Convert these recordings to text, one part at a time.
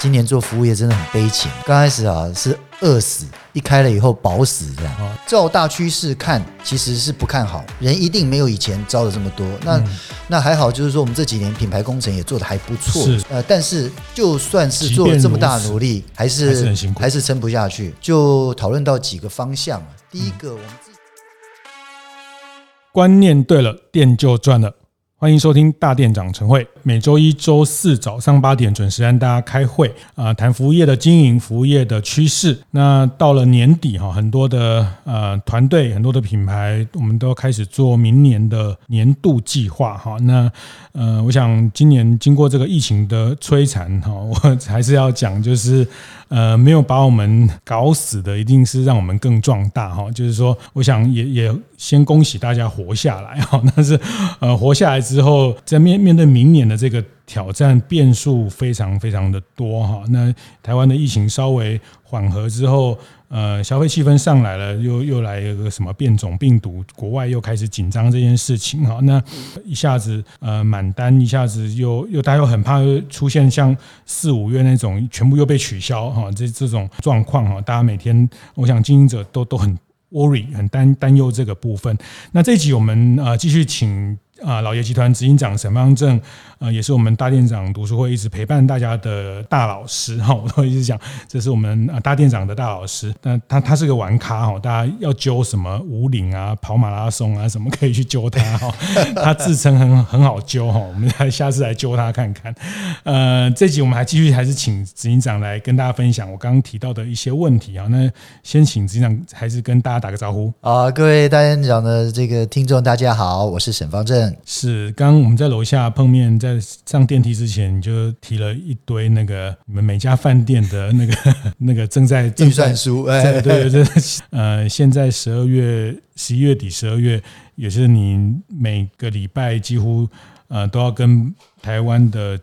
今年做服务业真的很悲情，刚开始啊是饿死，一开了以后饱死这样。照大趋势看，其实是不看好，人一定没有以前招的这么多。那、嗯、那还好，就是说我们这几年品牌工程也做的还不错。是呃，但是就算是做了这么大的努力，还是还是很辛苦，还是撑不下去。就讨论到几个方向，第一个，我们自己观念对了，店就赚了。欢迎收听大店长晨会，每周一、周四早上八点准时跟大家开会啊，谈服务业的经营、服务业的趋势。那到了年底哈，很多的呃团队、很多的品牌，我们都要开始做明年的年度计划哈。那呃，我想今年经过这个疫情的摧残哈，我还是要讲，就是呃，没有把我们搞死的，一定是让我们更壮大哈。就是说，我想也也先恭喜大家活下来哈。但是呃，活下来。之后，在面面对明年的这个挑战，变数非常非常的多哈。那台湾的疫情稍微缓和之后，呃，消费气氛上来了，又又来一个什么变种病毒，国外又开始紧张这件事情哈。那一下子呃满单，一下子又又大家又很怕出现像四五月那种全部又被取消哈，这这种状况哈。大家每天，我想经营者都都很 worry，很担担忧这个部分。那这一集我们呃继续请。啊，老爷集团执行长沈方正，呃，也是我们大店长读书会一直陪伴大家的大老师哈。我都一直讲，这是我们啊大店长的大老师。但他他是个玩咖哈，大家要揪什么五岭啊、跑马拉松啊什么，可以去揪他哈。他自称很很好揪哈，我们来下次来揪他看看。呃，这集我们还继续还是请执行长来跟大家分享我刚刚提到的一些问题啊。那先请执行长还是跟大家打个招呼啊，各位大店长的这个听众大家好，我是沈方正。是，刚刚我们在楼下碰面，在上电梯之前，你就提了一堆那个你们每家饭店的那个 那个正在预算书，哎，对对对，呃，现在十二月十一月底十二月，也是你每个礼拜几乎呃都要跟台湾的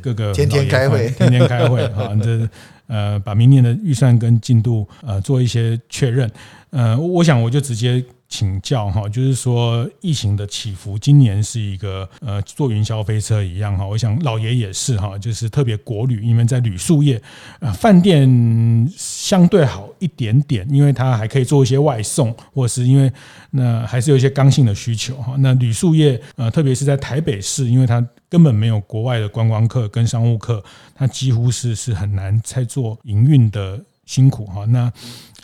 各个天天开会，天天开会 啊，这呃把明年的预算跟进度呃做一些确认，呃，我想我就直接。请教哈，就是说疫情的起伏，今年是一个呃坐云霄飞车一样哈。我想老爷也是哈，就是特别国旅，因为在旅宿业，呃，饭店相对好一点点，因为它还可以做一些外送，或是因为那还是有一些刚性的需求哈。那旅宿业呃，特别是在台北市，因为它根本没有国外的观光客跟商务客，它几乎是是很难在做营运的辛苦哈。那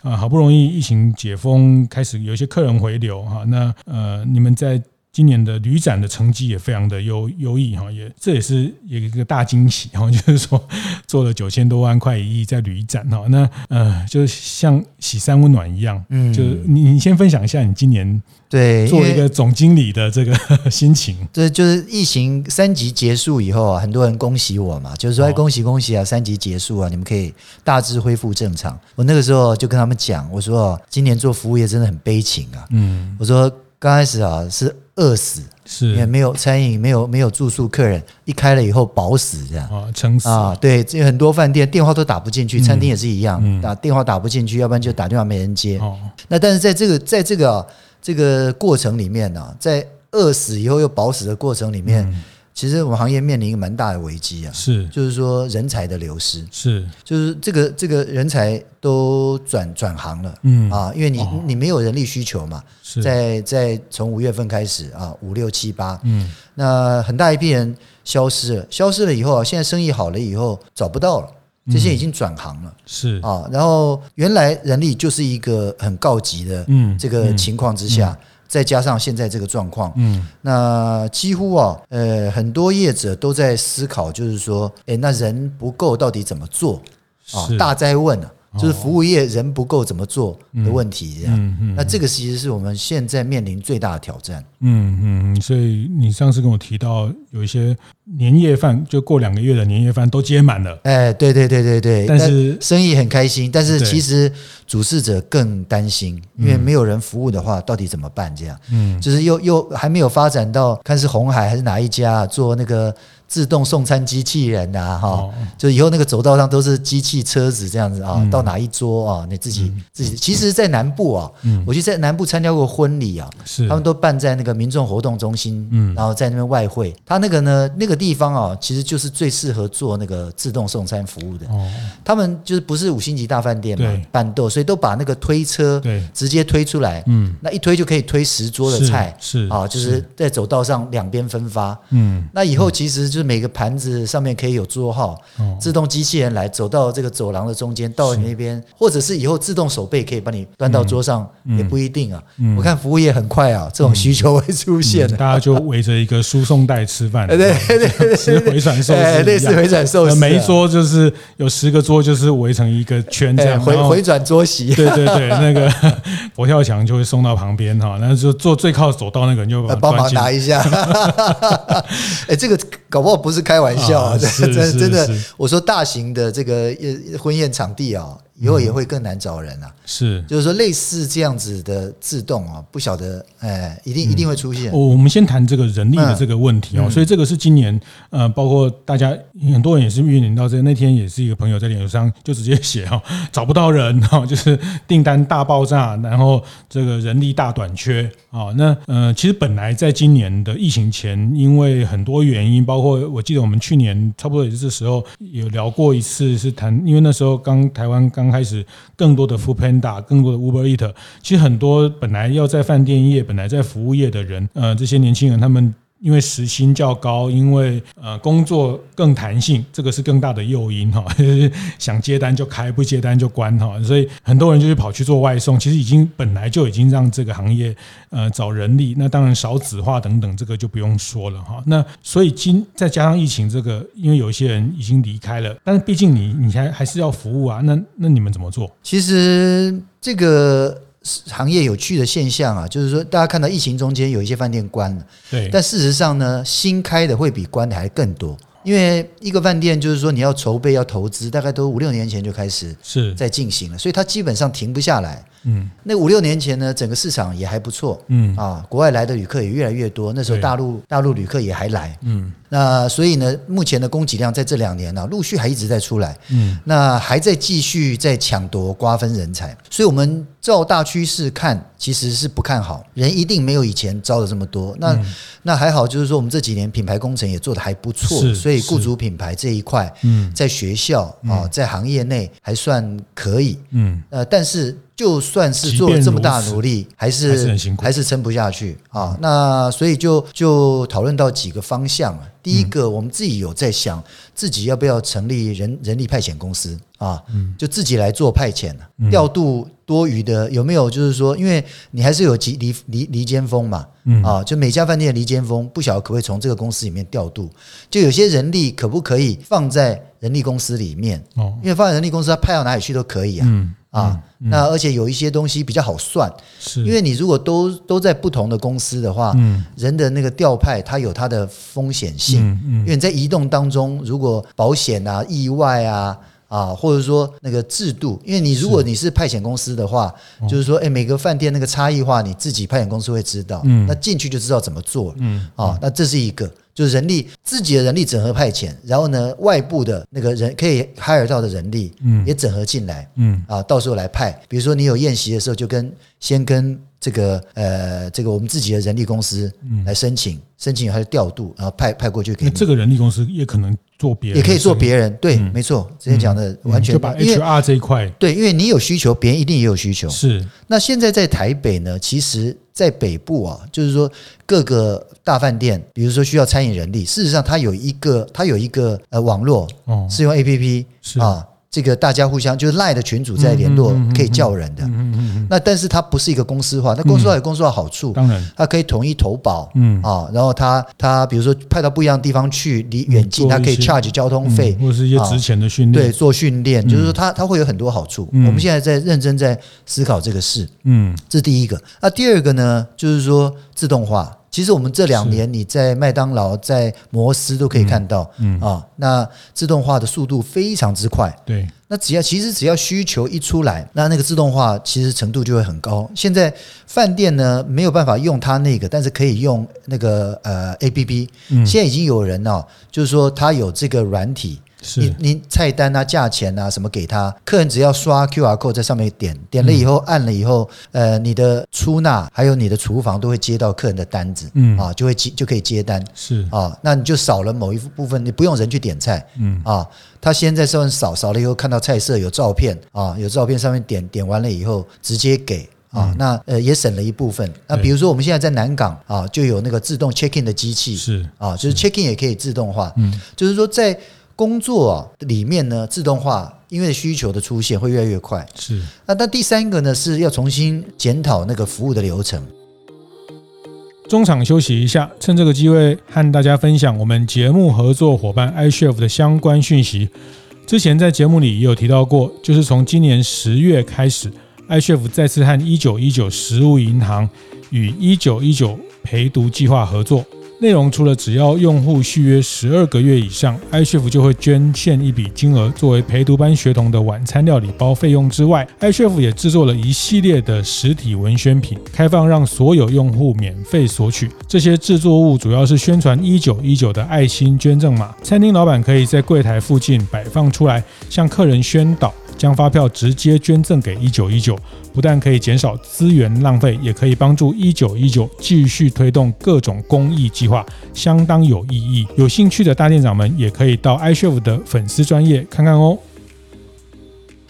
啊，好不容易疫情解封，开始有一些客人回流哈。那呃，你们在今年的旅展的成绩也非常的优优异哈，也这也是一个大惊喜哈，就是说做了九千多万块一亿在旅展哈。那呃，就是像喜三温暖一样，嗯，就是你你先分享一下你今年。对，做一个总经理的这个心情，对就是疫情三级结束以后啊，很多人恭喜我嘛，就是说哎，恭喜恭喜啊，三级结束啊，你们可以大致恢复正常。我那个时候就跟他们讲，我说今年做服务业真的很悲情啊，嗯，我说刚开始啊是饿死，是。也没有餐饮，没有没有住宿，客人一开了以后饱死这样。啊，撑死。啊，对，这很多饭店电话都打不进去，餐厅也是一样，打电话打不进去，要不然就打电话没人接。哦，那但是在这个在这个。这个过程里面呢、啊，在饿死以后又饱死的过程里面，嗯、其实我们行业面临一个蛮大的危机啊，是，就是说人才的流失，是，就是这个这个人才都转转行了，嗯。啊，因为你、哦、你没有人力需求嘛，是。在在从五月份开始啊，五六七八，嗯，那很大一批人消失了，消失了以后啊，现在生意好了以后找不到了。这些已经转行了，是。啊，然后原来人力就是一个很告急的这个情况之下，再加上现在这个状况，嗯，那几乎啊，呃，很多业者都在思考，就是说，诶，那人不够到底怎么做啊？大灾问啊！就是服务业人不够怎么做的问题，这样，那这个其实是我们现在面临最大的挑战。嗯嗯，所以你上次跟我提到有一些年夜饭，就过两个月的年夜饭都接满了。哎，对对对对对，但是生意很开心，但是其实主事者更担心，因为没有人服务的话，到底怎么办？这样，嗯，就是又又还没有发展到看是红海还是哪一家做那个。自动送餐机器人啊，哈、哦，就以后那个走道上都是机器车子这样子啊，嗯、到哪一桌啊，你自己、嗯、自己。其实，在南部啊，嗯、我就在南部参加过婚礼啊，是。他们都办在那个民众活动中心，嗯，然后在那边外汇，他那个呢，那个地方啊，其实就是最适合做那个自动送餐服务的。哦，他们就是不是五星级大饭店嘛，办桌，所以都把那个推车对。直接推出来，嗯，那一推就可以推十桌的菜，是，是。啊，就是在走道上两边分发，嗯，那以后其实就。就是每个盘子上面可以有桌号，自动机器人来走到这个走廊的中间，到你那边，或者是以后自动手背可以帮你端到桌上，也不一定啊。我看服务业很快啊，这种需求会出现，大家就围着一个输送带吃饭，对对对，吃 回转寿司，类似回转寿司，每一桌就是有十个桌，就是围成一个圈这样，回回转桌席，对对对，那个佛跳墙就会送到旁边哈，那就坐最靠走道那个人就帮忙拿一下，哎，这个搞不。好，不是开玩笑啊，真真真的，我说大型的这个婚宴场地啊。以后也会更难找人啊，是，就是说类似这样子的自动啊，不晓得，哎，一定一定会出现。我们先谈这个人力的这个问题哦，所以这个是今年呃，包括大家很多人也是面临到这个。那天也是一个朋友在脸书上就直接写哦，找不到人哈，就是订单大爆炸，然后这个人力大短缺啊。那呃，其实本来在今年的疫情前，因为很多原因，包括我记得我们去年差不多也是这时候有聊过一次，是谈，因为那时候刚台湾刚。刚开始更多的 Foodpanda，更多的 Uber Eat，其实很多本来要在饭店业、本来在服务业的人，呃，这些年轻人他们。因为时薪较高，因为呃工作更弹性，这个是更大的诱因哈。想接单就开，不接单就关哈。所以很多人就是跑去做外送，其实已经本来就已经让这个行业呃找人力，那当然少子化等等，这个就不用说了哈。那所以今再加上疫情这个，因为有一些人已经离开了，但是毕竟你你还还是要服务啊。那那你们怎么做？其实这个。行业有趣的现象啊，就是说，大家看到疫情中间有一些饭店关了，对，但事实上呢，新开的会比关的还更多。因为一个饭店就是说，你要筹备、要投资，大概都五六年前就开始是在进行了，所以它基本上停不下来。嗯，那五六年前呢，整个市场也还不错。嗯啊，国外来的旅客也越来越多，那时候大陆大陆旅客也还来。嗯，那所以呢，目前的供给量在这两年呢、啊，陆续还一直在出来。嗯，那还在继续在抢夺瓜分人才，所以我们照大趋势看，其实是不看好，人一定没有以前招的这么多。那、嗯、那还好，就是说我们这几年品牌工程也做得还不错，所以雇主品牌这一块，嗯，在学校啊，在行业内还算可以。嗯，呃，但是。就算是做了这么大努力，还是还是撑不下去啊。那所以就就讨论到几个方向啊。第一个，我们自己有在想，自己要不要成立人人力派遣公司啊？嗯就自己来做派遣，调度多余的有没有？就是说，因为你还是有离离离离尖峰嘛，啊，就每家饭店的离尖峰，不晓得可不可以从这个公司里面调度？就有些人力可不可以放在人力公司里面？哦因为放在人力公司，他派到哪里去都可以啊。啊，那而且有一些东西比较好算，是。因为你如果都都在不同的公司的话，嗯，人的那个调派它有它的风险性，嗯嗯，因为你在移动当中，如果保险啊、意外啊啊，或者说那个制度，因为你如果你是派遣公司的话，就是说，哎，每个饭店那个差异化，你自己派遣公司会知道，嗯，那进去就知道怎么做，嗯，啊，那这是一个。就是人力自己的人力整合派遣，然后呢，外部的那个人可以 hire 到的人力，嗯，也整合进来，嗯，啊，到时候来派。比如说你有宴席的时候，就跟先跟这个呃这个我们自己的人力公司来申请，嗯、申请还是调度，然后派派过去给你。这个人力公司也可能做别人，也可以做别人，对，嗯、没错，之前讲的完全、嗯、就把 HR 这一块，对，因为你有需求，别人一定也有需求。是。那现在在台北呢，其实。在北部啊，就是说各个大饭店，比如说需要餐饮人力，事实上它有一个，它有一个呃网络，是用 APP 啊。这个大家互相就是赖的群主在联络，可以叫人的。那但是它不是一个公司化，那公司化有公司化好处，当然它可以统一投保，嗯啊，然后它它比如说派到不一样的地方去，离远近它可以 charge 交通费，或者是一些值钱的训练，对，做训练，就是说它它会有很多好处。我们现在在认真在思考这个事，嗯，这是第一个。那第二个呢，就是说自动化。其实我们这两年，你在麦当劳、在摩斯都可以看到，嗯啊，那自动化的速度非常之快。对，那只要其实只要需求一出来，那那个自动化其实程度就会很高。现在饭店呢没有办法用它那个，但是可以用那个呃 APP。现在已经有人哦，就是说他有这个软体。你你菜单啊、价钱啊什么给他，客人只要刷 QR code 在上面点，点了以后按了以后，呃，你的出纳还有你的厨房都会接到客人的单子，嗯。啊，就会接就可以接单，是。啊，那你就少了某一部分，你不用人去点菜，嗯。啊，他先在上面扫扫了以后，看到菜色有照片啊，有照片上面点点完了以后直接给啊，那呃也省了一部分。那比如说我们现在在南港啊，就有那个自动 check in 的机器，是。啊，就是 check in 也可以自动化，嗯，就是说在。工作啊，里面呢，自动化，因为需求的出现会越来越快。是，那那第三个呢，是要重新检讨那个服务的流程。中场休息一下，趁这个机会和大家分享我们节目合作伙伴 iCHEF 的相关讯息。之前在节目里也有提到过，就是从今年十月开始，iCHEF 再次和一九一九食物银行与一九一九陪读计划合作。内容除了只要用户续约十二个月以上，iCHEF 就会捐献一笔金额作为陪读班学童的晚餐料理包费用之外，iCHEF 也制作了一系列的实体文宣品，开放让所有用户免费索取。这些制作物主要是宣传一九一九的爱心捐赠码，餐厅老板可以在柜台附近摆放出来，向客人宣导。将发票直接捐赠给一九一九，不但可以减少资源浪费，也可以帮助一九一九继续推动各种公益计划，相当有意义。有兴趣的大店长们也可以到 iCHEF 的粉丝专业看看哦。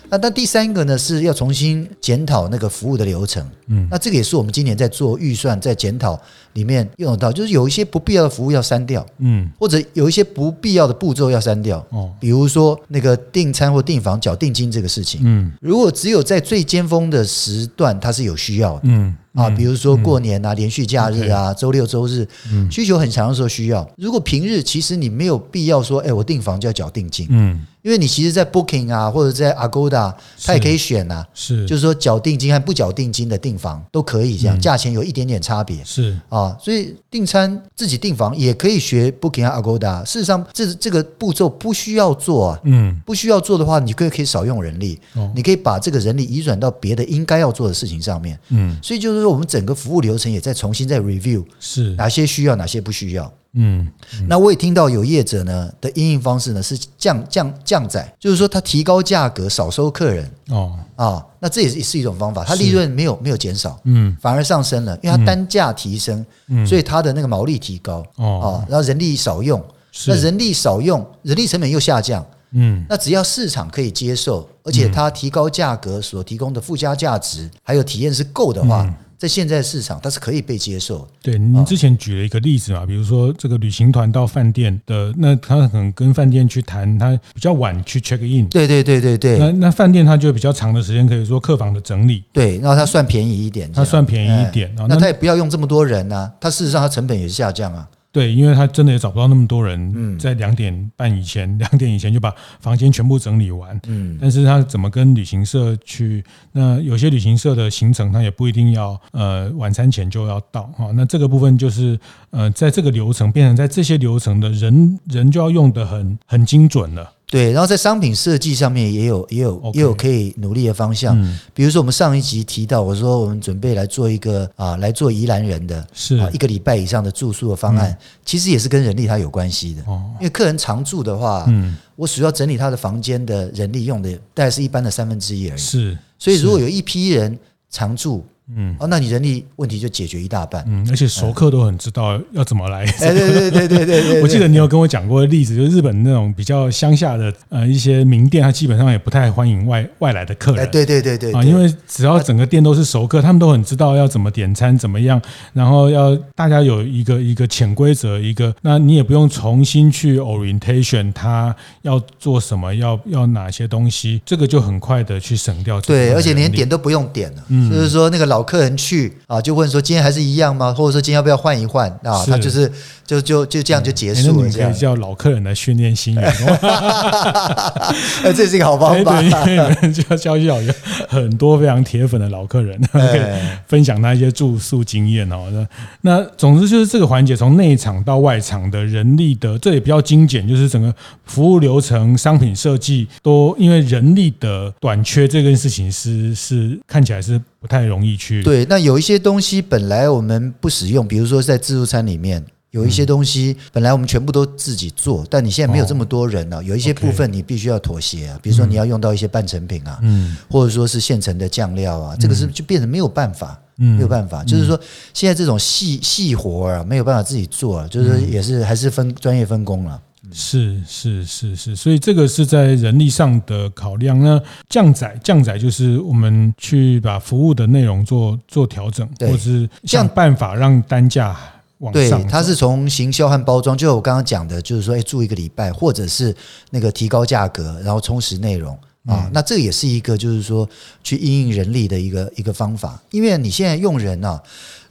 那那第三个呢，是要重新检讨那个服务的流程。嗯，那这个也是我们今年在做预算，在检讨里面用得到，就是有一些不必要的服务要删掉，嗯，或者有一些不必要的步骤要删掉。哦，比如说那个订餐或订房缴定金这个事情，嗯，如果只有在最尖峰的时段，它是有需要的，嗯。啊，比如说过年啊，连续假日啊，周六周日，嗯。需求很强的时候需要。如果平日其实你没有必要说，哎，我订房就要缴定金，嗯，因为你其实，在 Booking 啊，或者在 Agoda，它也可以选呐，是，就是说缴定金和不缴定金的订房都可以这样，价钱有一点点差别，是。啊，所以订餐自己订房也可以学 Booking 和 Agoda。事实上，这这个步骤不需要做啊，嗯，不需要做的话，你可以可以少用人力，你可以把这个人力移转到别的应该要做的事情上面，嗯，所以就是说。我们整个服务流程也在重新再 review，是。哪些需要，哪些不需要。嗯，那我也听到有业者呢的因应方式呢是降降降载，就是说他提高价格，少收客人。哦啊，那这也是是一种方法，他利润没有没有减少，嗯，反而上升了，因为他单价提升，嗯所以他的那个毛利提高。哦，然后人力少用，那人力少用，人力成本又下降。嗯，那只要市场可以接受，而且它提高价格所提供的附加价值还有体验是够的话。在现在市场，它是可以被接受。对，您之前举了一个例子嘛，比如说这个旅行团到饭店的，那他可能跟饭店去谈，他比较晚去 check in。对对对对对。那那饭店他就比较长的时间可以说客房的整理。对，然后他算便宜一点。他算便宜一点，那他也不要用这么多人啊，他事实上他成本也是下降啊。对，因为他真的也找不到那么多人，在两点半以前，两点以前就把房间全部整理完。嗯，但是他怎么跟旅行社去？那有些旅行社的行程，他也不一定要呃晚餐前就要到哈。那这个部分就是呃，在这个流程变成在这些流程的人人就要用得很很精准了。对，然后在商品设计上面也有也有 Okay. 也有可以努力的方向，嗯、比如说我们上一集提到，我说我们准备来做一个啊，来做宜兰人的，是。啊，一个礼拜以上的住宿的方案，嗯、其实也是跟人力它有关系的，哦、因为客人常住的话，嗯，我主要整理他的房间的人力用的大概是一般的三分之一而已，是，所以如果有一批人常住。嗯，哦，那你人力问题就解决一大半。嗯，而且熟客都很知道要怎么来。哎，对对对对对对。我记得你有跟我讲过的例子，就是日本那种比较乡下的呃一些名店，它基本上也不太欢迎外外来的客人。哎，对对对对。啊，因为只要整个店都是熟客，他们都很知道要怎么点餐，怎么样，然后要大家有一个一个潜规则，一个那你也不用重新去 orientation，他要做什么，要要哪些东西，这个就很快的去省掉。对，而且连点都不用点了，嗯，就是说那个老。老客人去啊，就问说今天还是一样吗？或者说今天要不要换一换啊？他就是就就就这样就结束了。这样叫老客人来训练新员工，这是一个好方法。就要教教有很多非常铁粉的老客人，分享他一些住宿经验哦。那那总之就是这个环节从内场到外场的人力的，这也比较精简，就是整个服务流程、商品设计都因为人力的短缺这件事情是是看起来是不太容易去。对，那有一些东西本来我们不使用，比如说在自助餐里面。有一些东西本来我们全部都自己做，但你现在没有这么多人了，有一些部分你必须要妥协啊，比如说你要用到一些半成品啊，嗯，或者说是现成的酱料啊，这个是就变成没有办法，没有办法，就是说现在这种细细活啊，没有办法自己做啊，就是也是还是分专业分工了。是是是是，所以这个是在人力上的考量呢。降载降载就是我们去把服务的内容做做调整，或者是想办法让单价往。对，它是从行销和包装，就我刚刚讲的，就是说，哎，住一个礼拜，或者是那个提高价格，然后充实内容啊，那这也是一个，就是说，去应应人力的一个一个方法。因为你现在用人啊，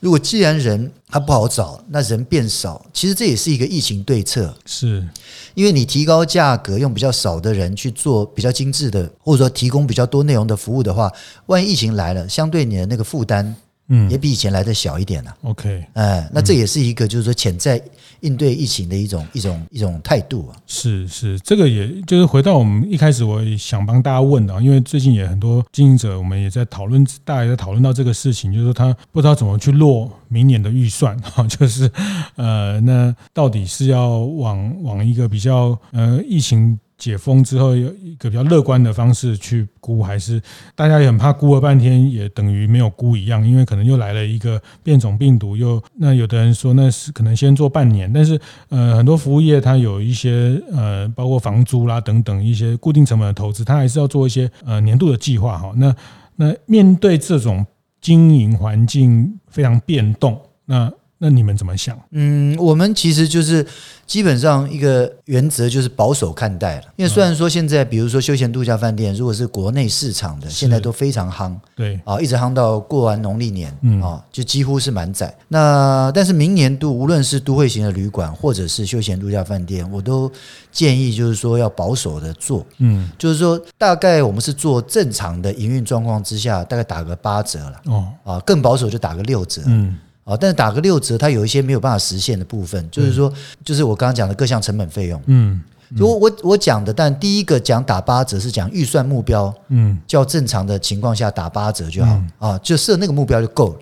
如果既然人他不好找，那人变少，其实这也是一个疫情对策。是，因为你提高价格，用比较少的人去做比较精致的，或者说提供比较多内容的服务的话，万一疫情来了，相对你的那个负担。嗯，也比以前来的小一点了。OK，哎，那这也是一个，就是说潜在应对疫情的一种一种一种态度啊。是是，这个也就是回到我们一开始，我也想帮大家问的，因为最近也很多经营者，我们也在讨论，大家也在讨论到这个事情，就是说他不知道怎么去落明年的预算 哈，就是呃，那到底是要往往一个比较呃疫情。解封之后有一个比较乐观的方式去估，还是大家也很怕估了半天也等于没有估一样，因为可能又来了一个变种病毒，又那有的人说那是可能先做半年，但是呃很多服务业它有一些呃包括房租啦等等一些固定成本的投资，它还是要做一些呃年度的计划哈。那那面对这种经营环境非常变动，那那你们怎么想？嗯，我们其实就是。基本上一个原则就是保守看待了，因为虽然说现在比如说休闲度假饭店，如果是国内市场的，现在都非常夯，对。啊，一直夯到过完农历年，嗯。啊，就几乎是满载。那但是明年度无论是都会型的旅馆或者是休闲度假饭店，我都建议就是说要保守的做，嗯，就是说大概我们是做正常的营运状况之下，大概打个八折了，哦。啊，更保守就打个六折，嗯。啊，但是打个六折，它有一些没有办法实现的部分，就是说，就是我刚刚讲的各项成本费用。嗯，就我我我讲的，但第一个讲打八折是讲预算目标，嗯，较正常的情况下打八折就好啊，就设那个目标就够了。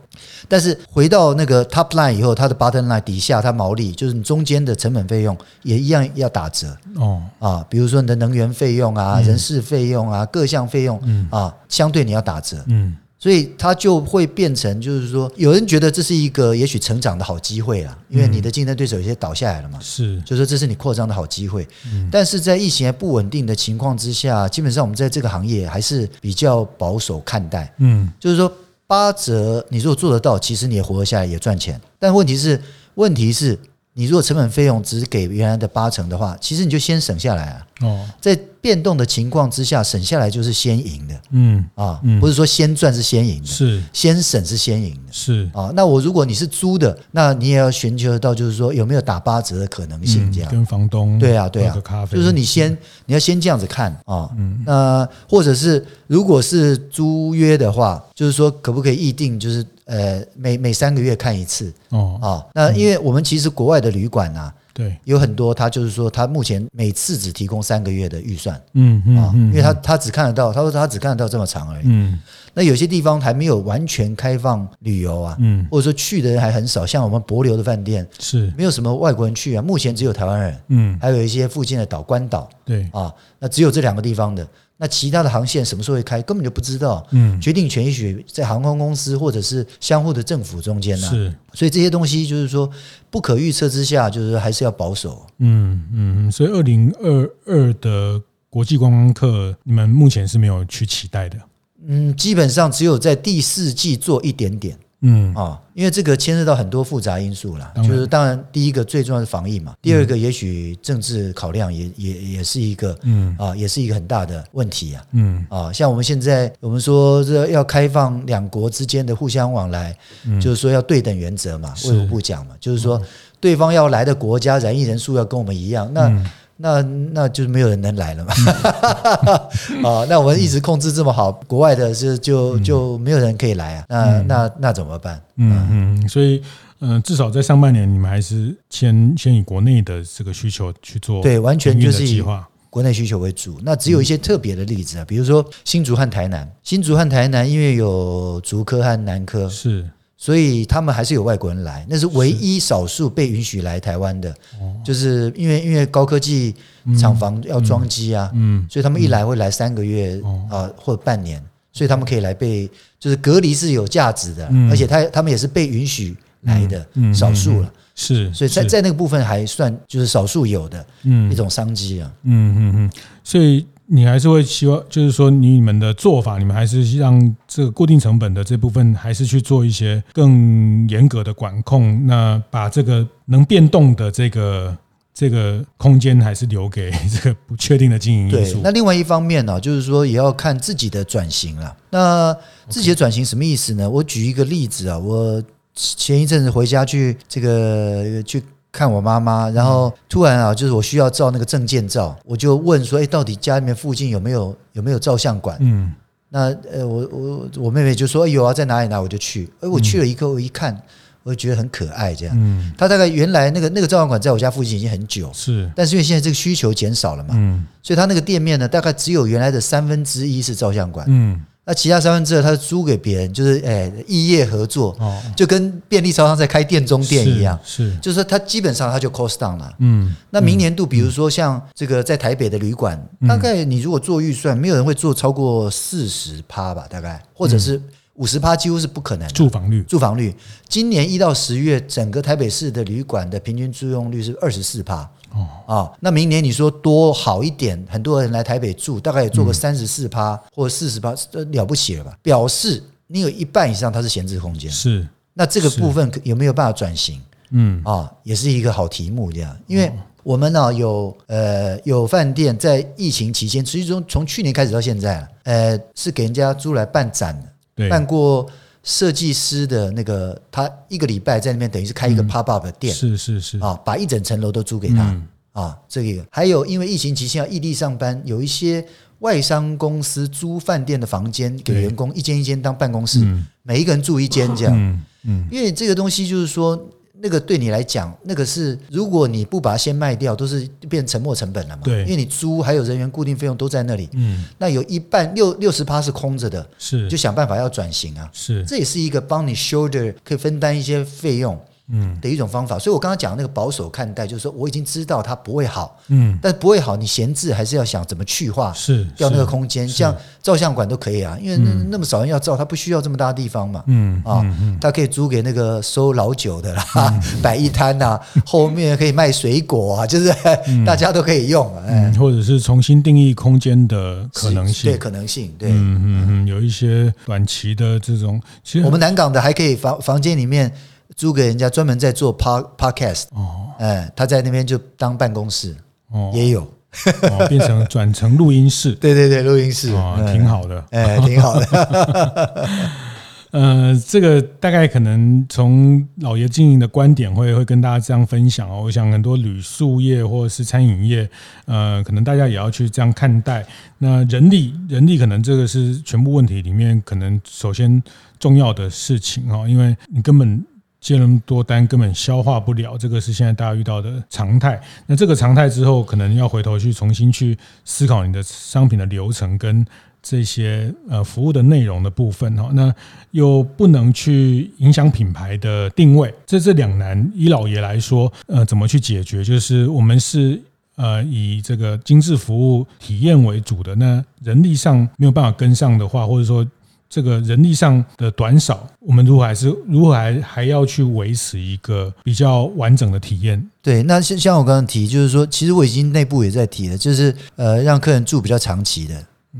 但是回到那个 top line 以后，它的 bottom line 底下，它毛利就是你中间的成本费用也一样要打折哦啊，比如说你的能源费用啊、人事费用啊、各项费用啊，相对你要打折。嗯。所以它就会变成，就是说，有人觉得这是一个也许成长的好机会了，因为你的竞争对手有些倒下来了嘛，是，就是说这是你扩张的好机会。但是在疫情还不稳定的情况之下，基本上我们在这个行业还是比较保守看待。嗯，就是说八折，你如果做得到，其实你也活得下来，也赚钱。但问题是，问题是，你如果成本费用只给原来的八成的话，其实你就先省下来啊。哦，在。变动的情况之下，省下来就是先赢的，嗯啊，不是说先赚是先赢的，是。先省是先赢的，是。啊。那我如果你是租的，那你也要寻求到，就是说有没有打八折的可能性，这样。跟房东对啊对啊，就是说你先你要先这样子看啊，嗯。那或者是如果是租约的话，就是说可不可以议定，就是呃每每三个月看一次哦啊。那因为我们其实国外的旅馆啊。对，有很多他就是说，他目前每次只提供三个月的预算，嗯嗯啊，因为他他只看得到，他说他只看得到这么长而已，嗯，那有些地方还没有完全开放旅游啊，嗯，或者说去的人还很少，像我们博流的饭店是没有什么外国人去啊，目前只有台湾人，嗯，还有一些附近的岛关岛，对啊，那只有这两个地方的。那其他的航线什么时候会开，根本就不知道。嗯，决定权也许在航空公司或者是相互的政府中间呢。是，所以这些东西就是说不可预测之下，就是还是要保守。嗯嗯，所以二零二二的国际观光客，你们目前是没有去期待的。嗯，基本上只有在第四季做一点点。嗯。啊，因为这个牵涉到很多复杂因素啦，就是当然第一个最重要的是防疫嘛，第二个也许政治考量也也也是一个，嗯。啊，也是一个很大的问题啊，嗯。啊，像我们现在我们说这要开放两国之间的互相往来，就是说要对等原则嘛，卫福部讲嘛，就是说对方要来的国家染疫人数要跟我们一样，那。那那就没有人能来了嘛？啊，那我们一直控制这么好，国外的是就就没有人可以来啊？那那那怎么办？嗯嗯，所以嗯、呃，至少在上半年，你们还是先先以国内的这个需求去做，对，完全就是以国内需求为主。那只有一些特别的例子啊，比如说新竹和台南，新竹和台南因为有竹科和南科是。所以他们还是有外国人来，那是唯一少数被允许来台湾的，就是因为因为高科技厂房要装机啊，所以他们一来会来三个月啊或者半年，所以他们可以来被就是隔离是有价值的，而且他他们也是被允许来的少数了，是，所以在在那个部分还算就是少数有的一种商机啊，嗯嗯嗯，所以。你还是会希望，就是说，你们的做法，你们还是让这个固定成本的这部分，还是去做一些更严格的管控。那把这个能变动的这个这个空间，还是留给这个不确定的经营因素。那另外一方面呢，就是说，也要看自己的转型了。那自己的转型什么意思呢？我举一个例子啊，我前一阵子回家去这个去。看我妈妈，然后突然啊，就是我需要照那个证件照，我就问说：“哎，到底家里面附近有没有有没有照相馆？”嗯，那呃，我我我妹妹就说：“有啊，在哪里哪？”我就去。哎，我去了一个，我一看，我就觉得很可爱，这样。嗯，他大概原来那个那个照相馆在我家附近已经很久，是，但是因为现在这个需求减少了嘛，嗯，所以他那个店面呢，大概只有原来的三分之一是照相馆，嗯。那其他三分之二，他是租给别人，就是哎，异业合作，就跟便利超商在开店中店一样，是，就是说他基本上他就 cost down 了，嗯。那明年度，比如说像这个在台北的旅馆，大概你如果做预算，没有人会做超过四十趴吧，大概，或者是五十趴，几乎是不可能。住房率，住房率，今年一到十月，整个台北市的旅馆的平均租用率是二十四趴。哦啊，那明年你说多好一点，很多人来台北住，大概也做个三十四趴或者四十趴，了不起了吧？表示你有一半以上它是闲置空间。是，那这个部分有没有办法转型？嗯啊，也是一个好题目这样，因为我们呢有呃有饭店在疫情期间，实际中从去年开始到现在，呃是给人家租来办展的，办过设计师的那个，他一个礼拜在那边等于是开一个 pop up 的店，是是是。啊，把一整层楼都租给他。啊，这个还有，因为疫情期间要异地上班，有一些外商公司租饭店的房间给员工，一间一间当办公室，每一个人住一间这样。嗯，因为这个东西就是说，那个对你来讲，那个是如果你不把它先卖掉，都是变沉没成本了嘛。对，因为你租还有人员固定费用都在那里。嗯，那有一半六六十趴是空着的，是就想办法要转型啊。是，这也是一个帮你 shoulder 可以分担一些费用。嗯，的一种方法，所以我刚刚讲的那个保守看待，就是说我已经知道它不会好，嗯，但是不会好，你闲置还是要想怎么去化，是掉那个空间，像照相馆都可以啊，因为那那么少人要照，它不需要这么大的地方嘛，嗯啊，它可以租给那个收老酒的啦，摆一摊呐，后面可以卖水果啊，就是 大家都可以用，嗯，或者是重新定义空间的可能性，对可能性，对，嗯嗯嗯，有一些短期的这种，其实我们南港的还可以房房间里面。租给人家专门在做 pod podcast 哦，哎，他在那边就当办公室哦，也有哦，变成转成录音室，对对对，录音室哦，挺好的，哎，挺好的。呃，这个大概可能从老爷经营的观点会会跟大家这样分享哦。我想很多旅宿业或者是餐饮业，呃，可能大家也要去这样看待。那人力，人力可能这个是全部问题里面可能首先重要的事情哦，因为你根本。接那么多单根本消化不了，这个是现在大家遇到的常态。那这个常态之后，可能要回头去重新去思考你的商品的流程跟这些呃服务的内容的部分哈。那又不能去影响品牌的定位，这这两难。以老爷来说，呃，怎么去解决？就是我们是呃以这个精致服务体验为主的，那人力上没有办法跟上的话，或者说。这个人力上的短少，我们如何还是如何还还要去维持一个比较完整的体验？对，那像像我刚刚提，就是说，其实我已经内部也在提了，就是呃，让客人住比较长期的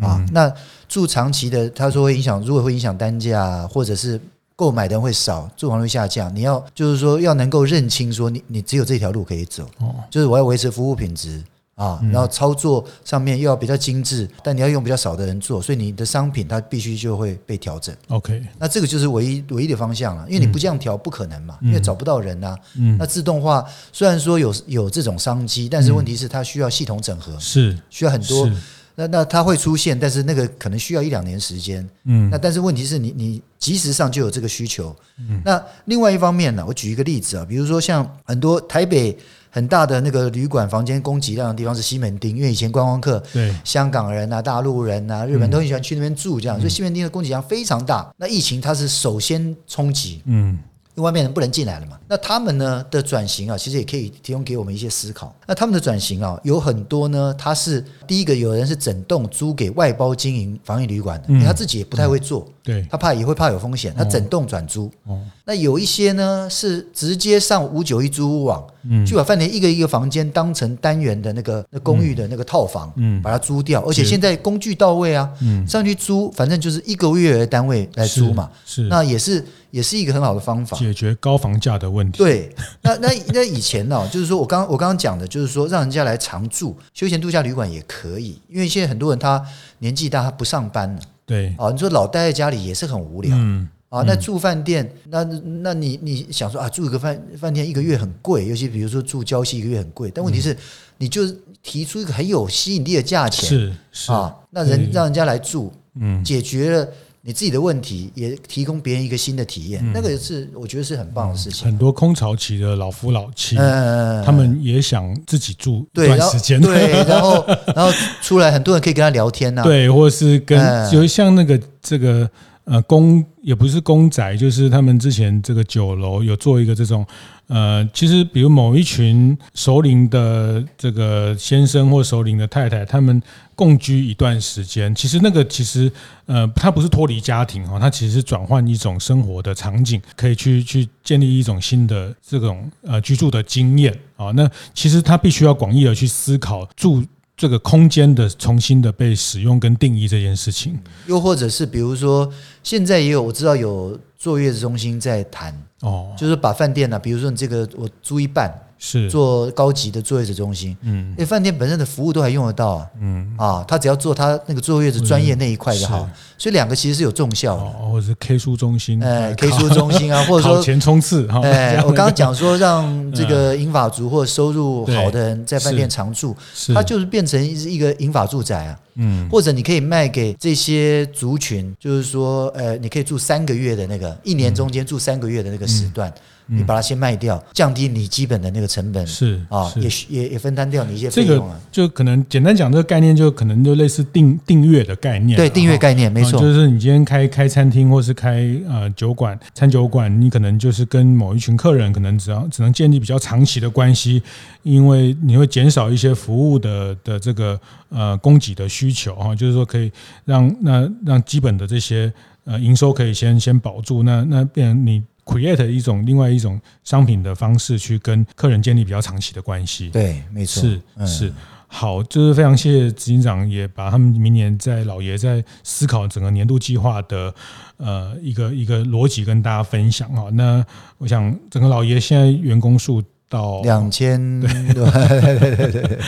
啊。那住长期的，他说会影响，如果会影响单价，或者是购买的人会少，住房率下降。你要就是说要能够认清说你你只有这条路可以走，哦，就是我要维持服务品质。啊，然后操作上面又要比较精致，但你要用比较少的人做，所以你的商品它必须就会被调整。OK，那这个就是唯一唯一的方向了，因为你不这样调不可能嘛，因为找不到人呐。嗯，那自动化虽然说有有这种商机，但是问题是它需要系统整合，是需要很多。那那它会出现，但是那个可能需要一两年时间。嗯，那但是问题是你你及时上就有这个需求。嗯，那另外一方面呢，我举一个例子啊，比如说像很多台北。很大的那个旅馆房间供给量的地方是西门町，因为以前观光客，对香港人啊、大陆人啊、日本都很喜欢去那边住，这样，所以西门町的供给量非常大。那疫情它是首先冲击，嗯。因为外面人不能进来了嘛，那他们呢的转型啊，其实也可以提供给我们一些思考。那他们的转型啊，有很多呢，他是第一个，有人是整栋租给外包经营防疫旅馆的，因为他自己也不太会做，对，他怕也会怕有风险，他整栋转租。哦，那有一些呢是直接上五九一租屋网，嗯，就把饭店一个一个房间当成单元的那个那公寓的那个套房，嗯，把它租掉，而且现在工具到位啊，嗯，上去租，反正就是一个月的单位来租嘛，是，那也是。也是一个很好的方法，解决高房价的问题。对，那那那以前呢、哦，就是说我刚我刚刚讲的，就是说让人家来常住休闲度假旅馆也可以，因为现在很多人他年纪大，他不上班了。对。啊，你说老待在家里也是很无聊。嗯啊，那住饭店，那那你你想说啊，住一个饭饭店一个月很贵，尤其比如说住郊区一个月很贵，但问题是，你就提出一个很有吸引力的价钱，是是。啊，那人让人家来住，嗯，解决了。你自己的问题也提供别人一个新的体验，嗯、那个是我觉得是很棒的事情。很多空巢期的老夫老妻，嗯、他们也想自己住一段时间，对，然 后然后出来很多人可以跟他聊天呐、啊，对，或者是跟，就像那个这个呃公也不是公宅，就是他们之前这个酒楼有做一个这种。呃，其实比如某一群熟龄的这个先生或熟龄的太太，他们共居一段时间，其实那个其实呃，他不是脱离家庭哈，他其实是转换一种生活的场景，可以去去建立一种新的这种呃居住的经验啊。那其实他必须要广义的去思考住这个空间的重新的被使用跟定义这件事情，又或者是比如说现在也有我知道有坐月子中心在谈。哦，就是把饭店呢、啊，比如说你这个我租一半，是。做高级的坐月子中心，嗯，因为饭店本身的服务都还用得到啊，嗯。啊，他只要做他那个坐月子专业那一块就好，所以两个其实是有重效的，哦，或者是 K 书中心，哎，K 书中心啊，或者说前冲刺，哎，我刚刚讲说让这个银法族或者收入好的人在饭店常住，它就是变成一个银法住宅啊。嗯，或者你可以卖给这些族群，就是说，呃，你可以住三个月的那个，一年中间住三个月的那个时段。嗯嗯你把它先卖掉，降低你基本的那个成本是啊，也也也分担掉你一些费用啊。这个就可能简单讲，这个概念就可能就类似订订阅的概念。对，订阅概念没错，就是你今天开开餐厅或是开呃酒馆、餐酒馆，你可能就是跟某一群客人，可能只要只能建立比较长期的关系，因为你会减少一些服务的的这个呃供给的需求哦，就是说可以让那让基本的这些呃营收可以先先保住，那那变成你。create 一种另外一种商品的方式去跟客人建立比较长期的关系。对，没错，是是好，就是非常谢谢执行长，也把他们明年在老爷在思考整个年度计划的呃一个一个逻辑跟大家分享啊。那我想整个老爷现在员工数。到两千对 对对对，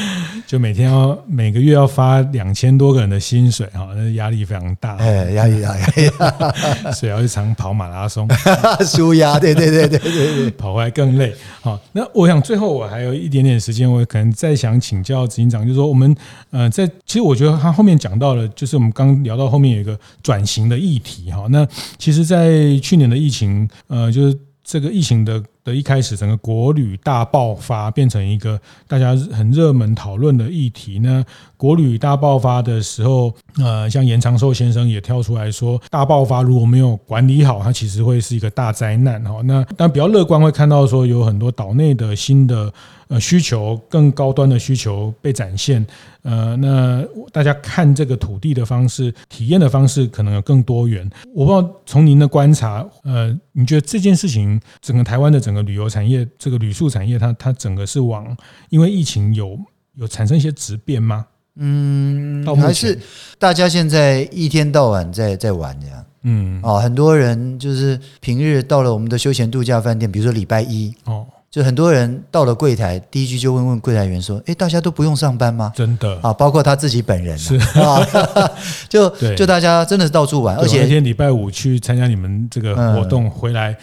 就每天要每个月要发两千多个人的薪水哈，那压力非常大，哎，压力大，压力大，所以要去常跑马拉松，舒压，对对对对对对，跑回来更累。好，那我想最后我还有一点点时间，我可能再想请教执行长，就是说我们呃，在其实我觉得他后面讲到了，就是我们刚聊到后面有一个转型的议题哈。那其实，在去年的疫情，呃，就是这个疫情的。的一开始，整个国旅大爆发，变成一个大家很热门讨论的议题呢。国旅大爆发的时候，呃，像严长寿先生也跳出来说，大爆发如果没有管理好，它其实会是一个大灾难哈。那但比较乐观，会看到说有很多岛内的新的呃需求，更高端的需求被展现。呃，那大家看这个土地的方式、体验的方式，可能有更多元。我不知道从您的观察，呃，你觉得这件事情，整个台湾的整个旅游产业，这个旅宿产业，它它整个是往因为疫情有有产生一些质变吗？嗯，还是大家现在一天到晚在在玩这样。嗯，哦，很多人就是平日到了我们的休闲度假饭店，比如说礼拜一，哦，就很多人到了柜台，第一句就问问柜台员说：“哎，大家都不用上班吗？”真的啊，包括他自己本人是啊，就就大家真的是到处玩，而且那天礼拜五去参加你们这个活动回来。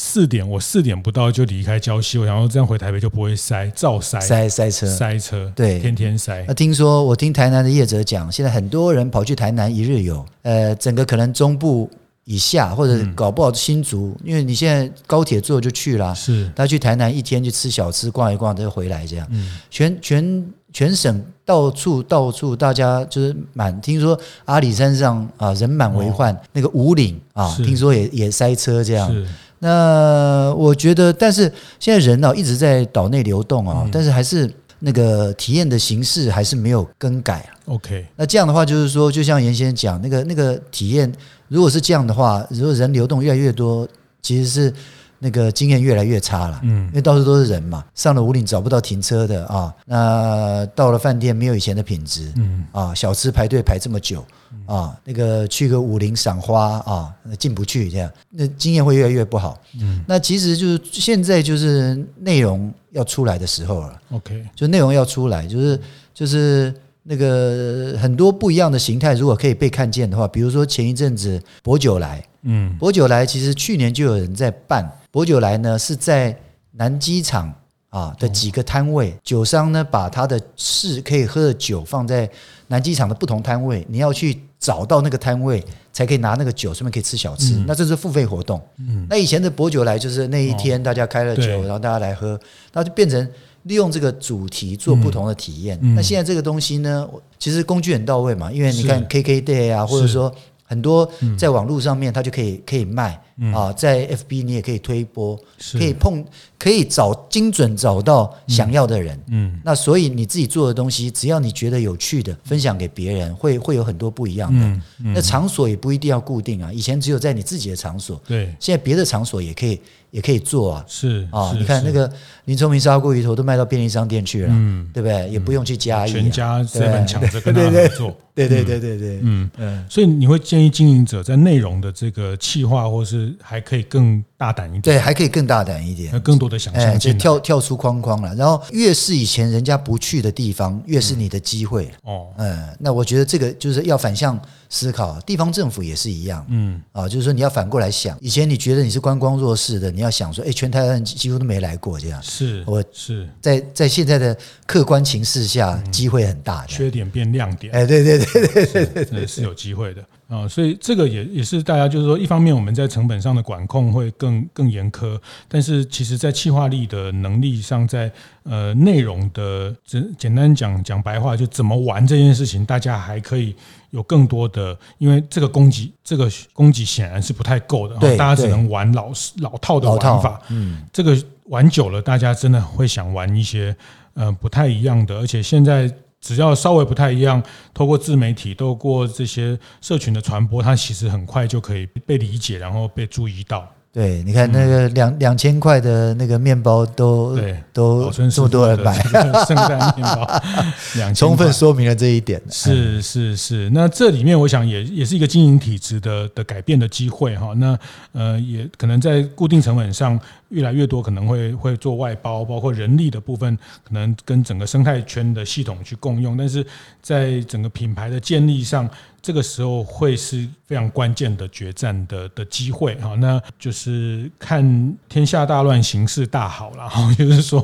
四点，我四点不到就离开礁溪，我想说这样回台北就不会塞，照塞塞塞车，塞车，对，天天塞。那听说我听台南的业者讲，现在很多人跑去台南一日游，呃，整个可能中部以下或者搞不好新竹，嗯、因为你现在高铁坐就去了，是，他去台南一天去吃小吃逛一逛，再回来这样，嗯、全全全省到处到处大家就是满，听说阿里山上啊人满为患，哦、那个五岭啊，听说也也塞车这样。那我觉得，但是现在人呢、啊、一直在岛内流动啊，嗯、但是还是那个体验的形式还是没有更改啊。OK，那这样的话就是说，就像严先生讲，那个那个体验，如果是这样的话，如果人流动越来越多，其实是那个经验越来越差了。嗯，因为到处都是人嘛，上了五岭找不到停车的啊，那到了饭店没有以前的品质。嗯，啊，小吃排队排这么久。啊，那个去个武陵赏花啊，进不去这样，那经验会越来越不好。嗯，那其实就是现在就是内容要出来的时候了。OK，就内容要出来，就是就是那个很多不一样的形态，如果可以被看见的话，比如说前一阵子博酒来，嗯，博酒来其实去年就有人在办薄酒来呢，是在南机场啊的几个摊位，酒商呢把他的是可以喝的酒放在。南机场的不同摊位，你要去找到那个摊位，才可以拿那个酒，顺便可以吃小吃。嗯、那这是付费活动。嗯、那以前的薄酒来就是那一天大家开了酒，哦、然后大家来喝，那就变成利用这个主题做不同的体验。嗯、那现在这个东西呢，其实工具很到位嘛，因为你看 KKday 啊，或者说。很多在网络上面，它就可以可以卖啊，在 FB 你也可以推播，可以碰，可以找精准找到想要的人。嗯，那所以你自己做的东西，只要你觉得有趣的，分享给别人，会会有很多不一样的。那场所也不一定要固定啊，以前只有在你自己的场所，对，现在别的场所也可以。也可以做啊，是啊，你看那个林聪明砂锅鱼头都卖到便利商店去了，嗯，对不对？也不用去嘉义，全家这么抢着跟他合作，对对对对对，嗯嗯，所以你会建议经营者在内容的这个企划，或是还可以更大胆一点，对，还可以更大胆一点，更多的想象，就跳跳出框框了。然后越是以前人家不去的地方，越是你的机会。哦。嗯，那我觉得这个就是要反向思考，地方政府也是一样，嗯。啊，就是说你要反过来想，以前你觉得你是观光弱势的。你要想说，哎，全台湾几乎都没来过，这样。是，我是。在在现在的客观情势下，机会很大，缺点变亮点，哎，对对对对对对，是有机会的啊，所以这个也也是大家就是说，一方面我们在成本上的管控会更更严苛，但是其实在企划力的能力上，在呃内容的简简单讲讲白话，就怎么玩这件事情，大家还可以。有更多的，因为这个供给，这个供给显然是不太够的，对，大家只能玩老老套的玩法。嗯，这个玩久了，大家真的会想玩一些呃不太一样的，而且现在只要稍微不太一样，透过自媒体，透过这些社群的传播，它其实很快就可以被理解，然后被注意到。对，你看那个两两千块的那个面包都对都这么多人买，圣诞面包，两充分说明了这一点。是是是，那这里面我想也也是一个经营体质的的改变的机会哈。那呃，也可能在固定成本上越来越多可能会会做外包，包括人力的部分，可能跟整个生态圈的系统去共用，但是在整个品牌的建立上。这个时候会是非常关键的决战的的机会哈，那就是看天下大乱，形势大好了 哈，就是说，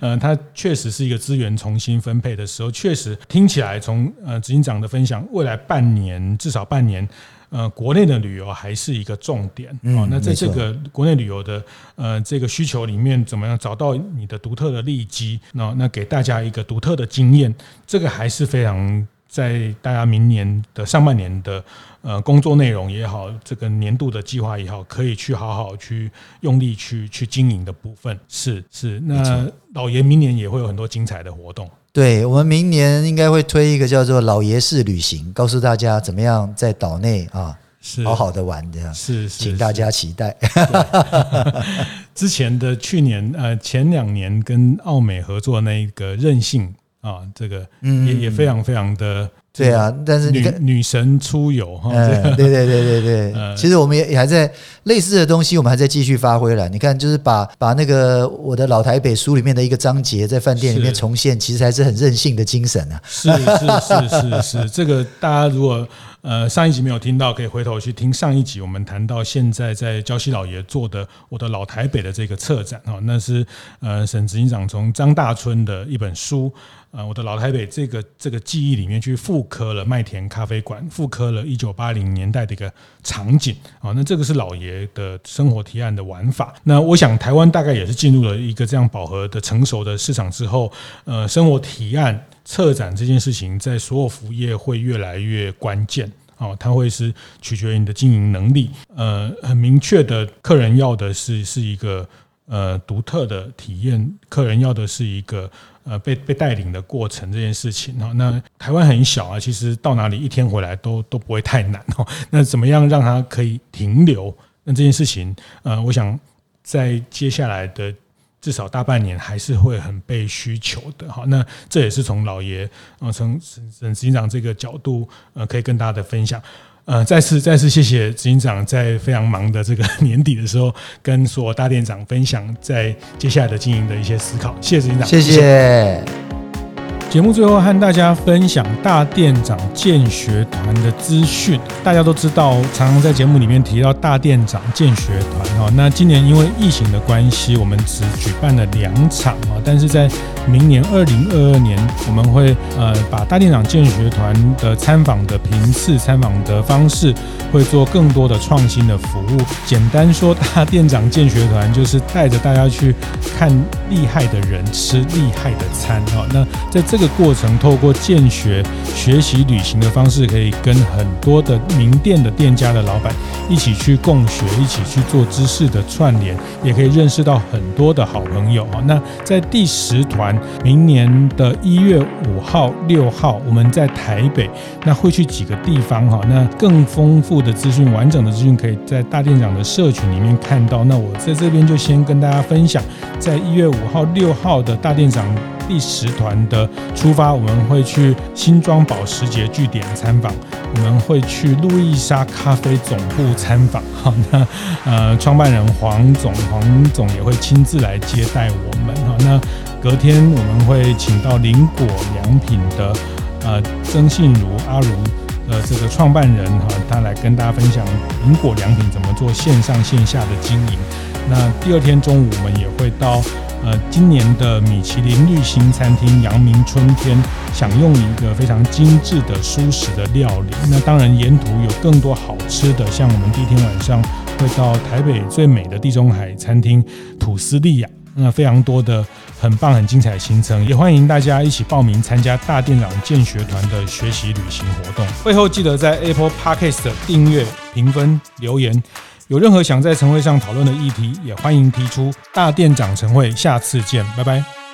呃，它确实是一个资源重新分配的时候，确实听起来从呃执行长的分享，未来半年至少半年，呃，国内的旅游还是一个重点啊。那在这个国内旅游的呃这个需求里面，怎么样找到你的独特的利基？那那给大家一个独特的经验，这个还是非常。在大家明年的上半年的呃工作内容也好，这个年度的计划也好，可以去好好去用力去去经营的部分，是是。那老爷明年也会有很多精彩的活动。对，我们明年应该会推一个叫做“老爷式旅行”，告诉大家怎么样在岛内啊是好好的玩这样。是，是，请大家期待。之前的去年呃前两年跟奥美合作那个任性。啊，这个也也非常非常的。对啊，但是你看女神出游哈，对对对对对，其实我们也也还在类似的东西，我们还在继续发挥了。你看，就是把把那个我的老台北书里面的一个章节在饭店里面重现，其实还是很任性的精神啊。是是是是是，这个大家如果呃上一集没有听到，可以回头去听上一集，我们谈到现在在礁溪老爷做的我的老台北的这个策展哈，那是呃沈执行长从张大春的一本书。啊，我的老台北这个这个记忆里面去复刻了麦田咖啡馆，复刻了一九八零年代的一个场景啊。那这个是老爷的生活提案的玩法。那我想台湾大概也是进入了一个这样饱和的成熟的市场之后，呃，生活提案策展这件事情在所有服务业会越来越关键啊。它会是取决于你的经营能力。呃，很明确的，客人要的是是一个呃独特的体验，客人要的是一个。呃，被被带领的过程这件事情哈，那台湾很小啊，其实到哪里一天回来都都不会太难哦。那怎么样让它可以停留？那这件事情，呃，我想在接下来的至少大半年还是会很被需求的哈。那这也是从老爷啊，从沈沈执行长这个角度，呃，可以跟大家的分享。呃，再次再次谢谢执行长在非常忙的这个 年底的时候，跟所有大店长分享在接下来的经营的一些思考。谢谢执行长，谢谢。谢谢节目最后和大家分享大店长建学团的资讯。大家都知道，常常在节目里面提到大店长建学团哈。那今年因为疫情的关系，我们只举办了两场啊。但是在明年二零二二年，我们会呃把大店长建学团的参访的频次、参访的方式，会做更多的创新的服务。简单说，大店长建学团就是带着大家去看厉害的人吃厉害的餐哈。那在这个过程透过见学学习旅行的方式，可以跟很多的名店的店家的老板一起去共学，一起去做知识的串联，也可以认识到很多的好朋友啊。那在第十团，明年的一月五号、六号，我们在台北，那会去几个地方哈。那更丰富的资讯、完整的资讯，可以在大店长的社群里面看到。那我在这边就先跟大家分享，在一月五号、六号的大店长。第十团的出发，我们会去新庄保时捷据点参访，我们会去路易莎咖啡总部参访。哈，那呃，创办人黄总，黄总也会亲自来接待我们。哈，那隔天我们会请到林果良品的呃曾信如阿如呃这个创办人哈，他来跟大家分享林果良品怎么做线上线下的经营。那第二天中午我们也会到。呃，今年的米其林绿星餐厅阳明春天，享用一个非常精致的舒适的料理。那当然，沿途有更多好吃的，像我们第一天晚上会到台北最美的地中海餐厅土司利亚，那非常多的很棒、很精彩的行程，也欢迎大家一起报名参加大店长建学团的学习旅行活动。会后记得在 Apple Podcast 订阅、评分、留言。有任何想在晨会上讨论的议题，也欢迎提出。大店长晨会，下次见，拜拜。